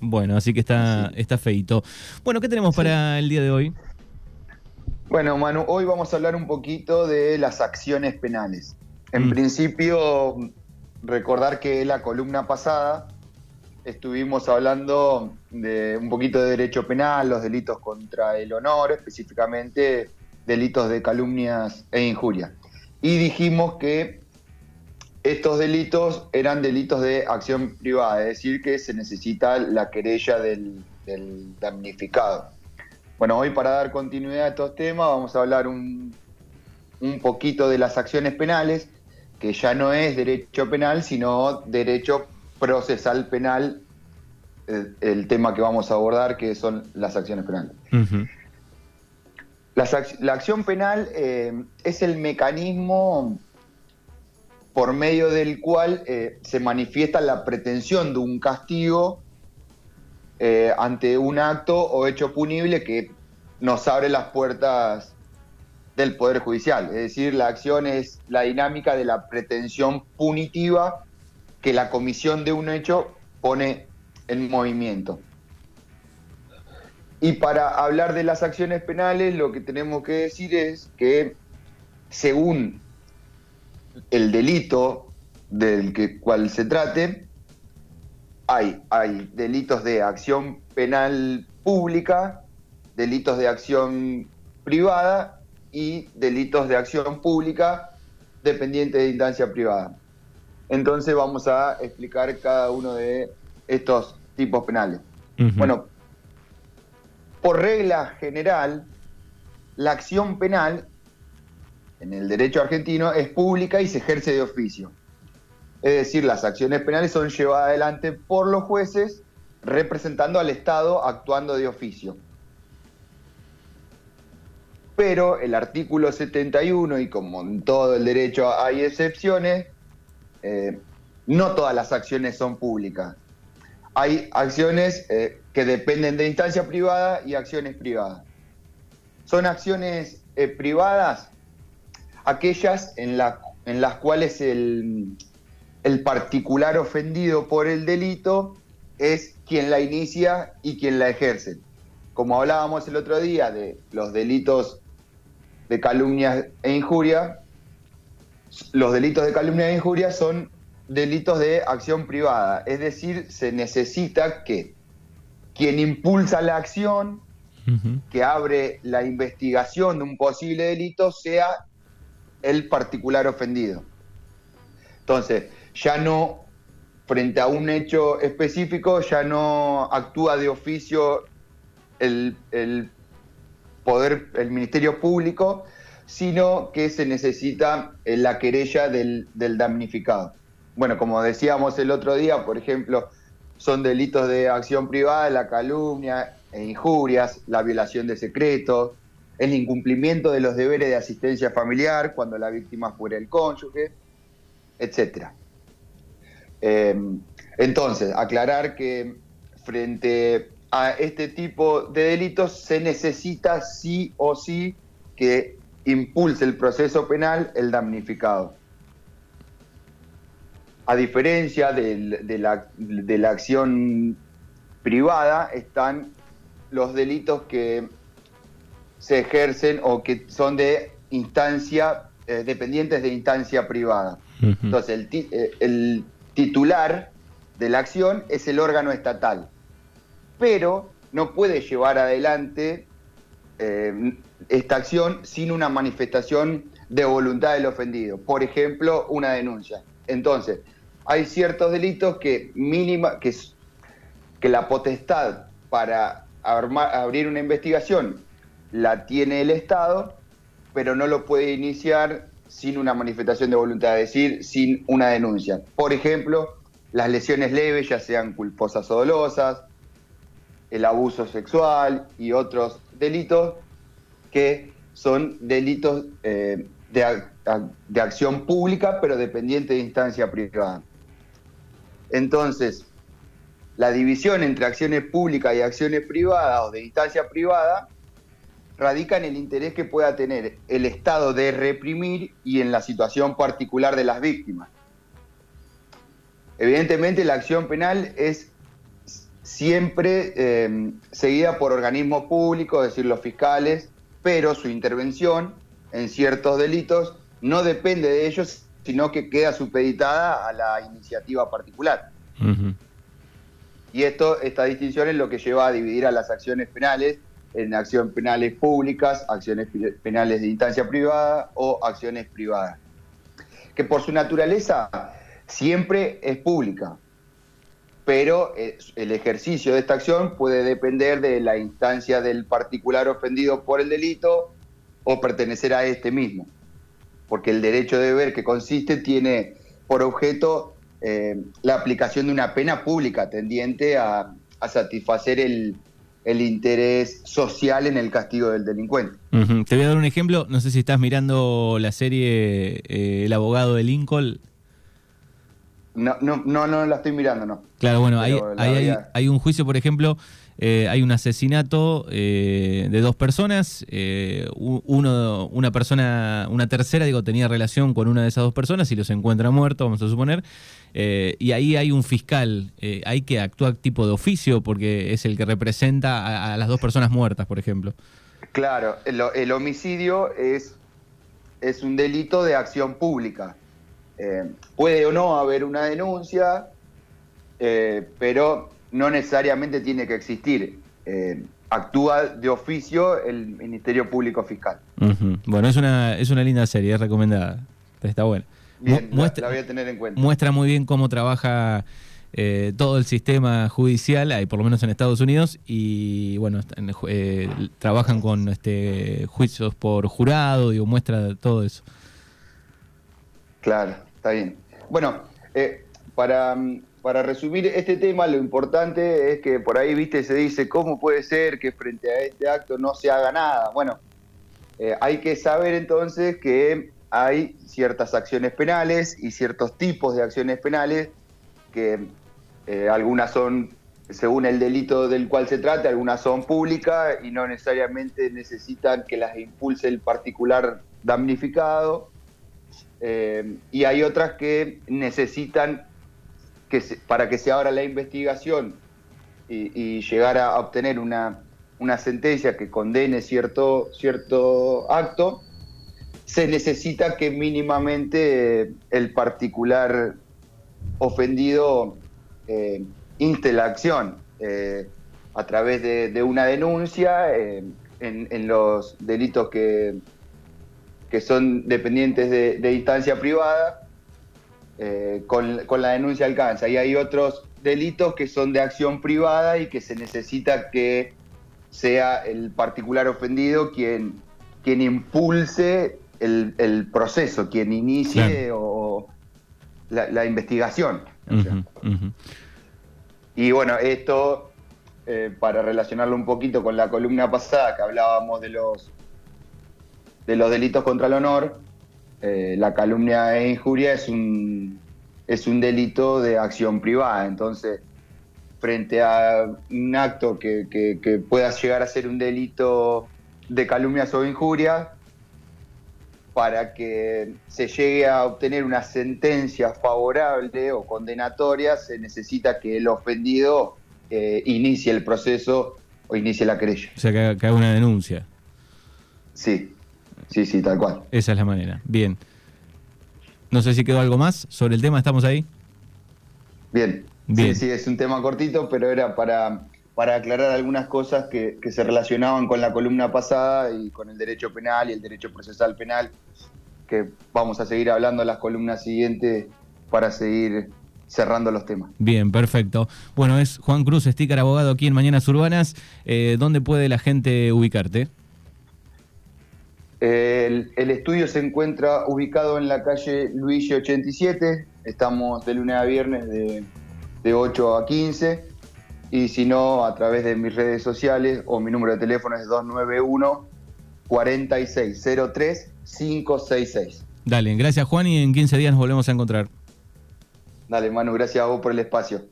Bueno, así que está, está feito. Bueno, ¿qué tenemos para el día de hoy? Bueno, Manu, hoy vamos a hablar un poquito de las acciones penales. En Mm. principio, recordar que la columna pasada estuvimos hablando de un poquito de derecho penal, los delitos contra el honor, específicamente delitos de calumnias e injuria. Y dijimos que estos delitos eran delitos de acción privada, es decir, que se necesita la querella del, del damnificado. Bueno, hoy para dar continuidad a estos temas vamos a hablar un, un poquito de las acciones penales, que ya no es derecho penal, sino derecho procesal penal, el, el tema que vamos a abordar, que son las acciones penales. Las la acción penal eh, es el mecanismo por medio del cual eh, se manifiesta la pretensión de un castigo eh, ante un acto o hecho punible que nos abre las puertas del Poder Judicial. Es decir, la acción es la dinámica de la pretensión punitiva que la comisión de un hecho pone en movimiento. Y para hablar de las acciones penales, lo que tenemos que decir es que según el delito del que, cual se trate, hay, hay delitos de acción penal pública, delitos de acción privada y delitos de acción pública dependientes de instancia privada. Entonces vamos a explicar cada uno de estos tipos penales. Bueno, por regla general, la acción penal en el derecho argentino es pública y se ejerce de oficio. Es decir, las acciones penales son llevadas adelante por los jueces representando al Estado actuando de oficio. Pero el artículo 71, y como en todo el derecho hay excepciones, eh, no todas las acciones son públicas. Hay acciones eh, que dependen de instancia privada y acciones privadas. Son acciones eh, privadas aquellas en, la- en las cuales el, el particular ofendido por el delito es quien la inicia y quien la ejerce. Como hablábamos el otro día de los delitos de calumnia e injuria, los delitos de calumnia e injuria son delitos de acción privada, es decir, se necesita que quien impulsa la acción, que abre la investigación de un posible delito, sea el particular ofendido. Entonces, ya no, frente a un hecho específico, ya no actúa de oficio el, el poder, el Ministerio Público, sino que se necesita eh, la querella del, del damnificado. Bueno, como decíamos el otro día, por ejemplo, son delitos de acción privada, la calumnia e injurias, la violación de secretos, el incumplimiento de los deberes de asistencia familiar cuando la víctima fuera el cónyuge, etc. entonces, aclarar que frente a este tipo de delitos se necesita sí o sí que impulse el proceso penal el damnificado. A diferencia de, la, de la acción privada, están los delitos que se ejercen o que son de instancia, eh, dependientes de instancia privada. Entonces, el, ti- eh, el titular de la acción es el órgano estatal, pero no puede llevar adelante eh, esta acción sin una manifestación de voluntad del ofendido. Por ejemplo, una denuncia. Entonces, hay ciertos delitos que mínima, que, que la potestad para armar- abrir una investigación la tiene el Estado, pero no lo puede iniciar sin una manifestación de voluntad, es decir, sin una denuncia. Por ejemplo, las lesiones leves, ya sean culposas o dolosas, el abuso sexual y otros delitos que son delitos eh, de, de acción pública, pero dependiente de instancia privada. Entonces, la división entre acciones públicas y acciones privadas o de instancia privada radica en el interés que pueda tener el Estado de reprimir y en la situación particular de las víctimas. Evidentemente la acción penal es siempre eh, seguida por organismos públicos, es decir, los fiscales, pero su intervención en ciertos delitos no depende de ellos, sino que queda supeditada a la iniciativa particular. Y esto, esta distinción es lo que lleva a dividir a las acciones penales en acciones penales públicas, acciones penales de instancia privada o acciones privadas. Que por su naturaleza siempre es pública, pero eh, el ejercicio de esta acción puede depender de la instancia del particular ofendido por el delito o pertenecer a este mismo, porque el derecho de ver que consiste tiene por objeto eh, la aplicación de una pena pública tendiente a, satisfacer el, interés social en el castigo del delincuente. Te voy a dar un ejemplo, no sé si estás mirando la serie eh, El abogado de Lincoln. No, no, no, no la estoy mirando, no. Claro, bueno, hay, hay, un juicio, por ejemplo, eh, hay un asesinato eh, de dos personas, eh, una persona, una tercera, digo, tenía relación con una de esas dos personas y los encuentra muertos, vamos a suponer, y ahí hay un fiscal, hay que actuar tipo de oficio porque es el que representa a, las dos personas muertas, por ejemplo. Claro, el, homicidio es, es un delito de acción pública. puede o no haber una denuncia, pero no necesariamente tiene que existir. Eh, actúa de oficio el Ministerio Público Fiscal. Bueno, es una, es una linda serie, es recomendada. Está buena. Bien, muestra, la voy a tener en cuenta. Muestra muy bien cómo trabaja eh, todo el sistema judicial, hay por lo menos en Estados Unidos, y bueno, eh, trabajan con este juicios por jurado, digo, muestra todo eso. Claro, está bien. Bueno, para mm, para resumir este tema, lo importante es que por ahí, viste, se dice, ¿cómo puede ser que frente a este acto no se haga nada? Bueno, eh, hay que saber entonces que hay ciertas acciones penales y ciertos tipos de acciones penales que eh, algunas son según el delito del cual se trate, algunas son públicas y no necesariamente necesitan que las impulse el particular damnificado. Eh, y hay otras que necesitan que para que se abra la investigación y, llegar a obtener una, sentencia que condene cierto, cierto acto, se necesita que mínimamente el particular ofendido eh, inste la acción eh, a través de, una denuncia eh, en, los delitos que, que son dependientes de instancia privada eh, con, la denuncia alcanza. Y hay otros delitos que son de acción privada y que se necesita que sea el particular ofendido quien, quien impulse el, proceso, quien inicie o la, investigación. Y bueno, esto, eh, para relacionarlo un poquito con la columna pasada que hablábamos de los, de los delitos contra el honor, eh, la calumnia e injuria es un, es un delito de acción privada. Entonces, frente a un acto que, pueda llegar a ser un delito de calumnias o injuria, para que se llegue a obtener una sentencia favorable o condenatoria, se necesita que el ofendido eh, inicie el proceso o inicie la querella. O sea, que haga una denuncia. Sí. Sí, sí, tal cual. Esa es la manera. Bien. No sé si quedó algo más sobre el tema, ¿estamos ahí? Bien. Bien. Sí, sí, es un tema cortito, pero era para, para aclarar algunas cosas que, se relacionaban con la columna pasada y con el derecho penal y el derecho procesal penal, que vamos a seguir hablando en las columnas siguientes para seguir cerrando los temas. Bien, perfecto. Bueno, es Juan Cruz, sticker abogado aquí en Mañanas Urbanas. Eh, ¿Dónde puede la gente ubicarte? El, estudio se encuentra ubicado en la calle Luigi 87. Estamos de lunes a viernes de, 8 a 15. Y si no, a través de mis redes sociales o mi número de teléfono es 291 4603 566. Dale, gracias Juan y en 15 días nos volvemos a encontrar. Dale, Manu, gracias a vos por el espacio.